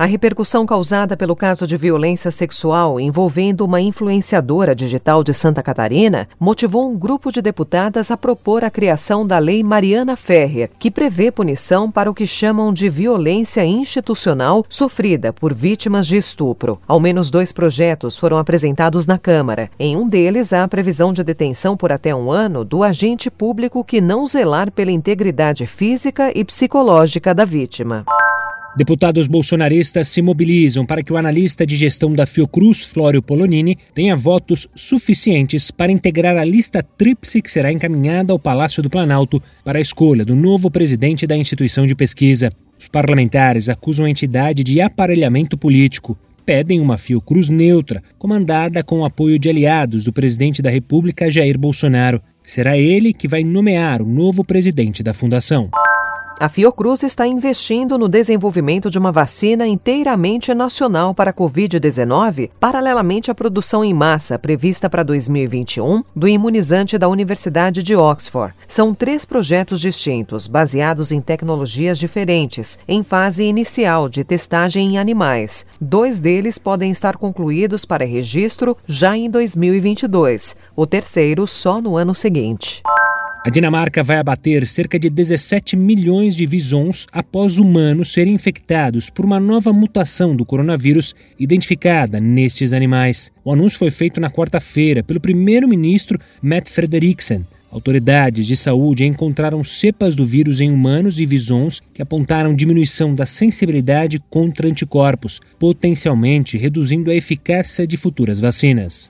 A repercussão causada pelo caso de violência sexual envolvendo uma influenciadora digital de Santa Catarina motivou um grupo de deputadas a propor a criação da Lei Mariana Ferrer, que prevê punição para o que chamam de violência institucional sofrida por vítimas de estupro. Ao menos dois projetos foram apresentados na Câmara. Em um deles, há a previsão de detenção por até um ano do agente público que não zelar pela integridade física e psicológica da vítima. Deputados bolsonaristas se mobilizam para que o analista de gestão da Fiocruz, Flório Polonini, tenha votos suficientes para integrar a lista tríplice que será encaminhada ao Palácio do Planalto para a escolha do novo presidente da instituição de pesquisa. Os parlamentares acusam a entidade de aparelhamento político. Pedem uma Fiocruz neutra, comandada com o apoio de aliados do presidente da República, Jair Bolsonaro. Será ele que vai nomear o novo presidente da fundação. A Fiocruz está investindo no desenvolvimento de uma vacina inteiramente nacional para a Covid-19, paralelamente à produção em massa prevista para 2021 do imunizante da Universidade de Oxford. São três projetos distintos, baseados em tecnologias diferentes, em fase inicial de testagem em animais. Dois deles podem estar concluídos para registro já em 2022, o terceiro só no ano seguinte. A Dinamarca vai abater cerca de 17 milhões de visons após humanos serem infectados por uma nova mutação do coronavírus identificada nestes animais. O anúncio foi feito na quarta-feira pelo primeiro-ministro Matt Frederiksen. Autoridades de saúde encontraram cepas do vírus em humanos e visons que apontaram diminuição da sensibilidade contra anticorpos, potencialmente reduzindo a eficácia de futuras vacinas.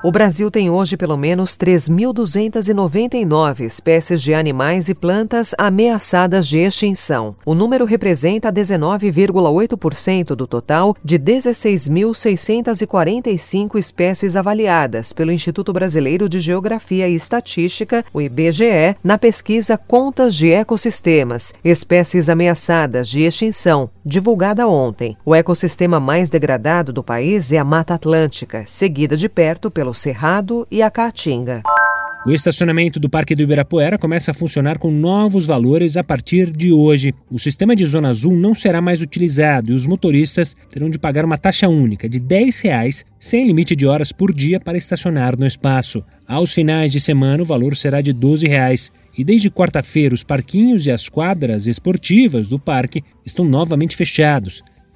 O Brasil tem hoje pelo menos 3.299 espécies de animais e plantas ameaçadas de extinção. O número representa 19,8% do total de 16.645 espécies avaliadas pelo Instituto Brasileiro de Geografia e Estatística, o IBGE, na pesquisa Contas de Ecossistemas, espécies ameaçadas de extinção, divulgada ontem. O ecossistema mais degradado do país é a Mata Atlântica, seguida de perto pelo pelo Cerrado e a Caatinga. O estacionamento do Parque do Ibirapuera começa a funcionar com novos valores a partir de hoje. O sistema de Zona Azul não será mais utilizado e os motoristas terão de pagar uma taxa única de 10 reais, sem limite de horas por dia para estacionar no espaço. Aos finais de semana, o valor será de 12 reais. E desde quarta-feira, os parquinhos e as quadras esportivas do parque estão novamente fechados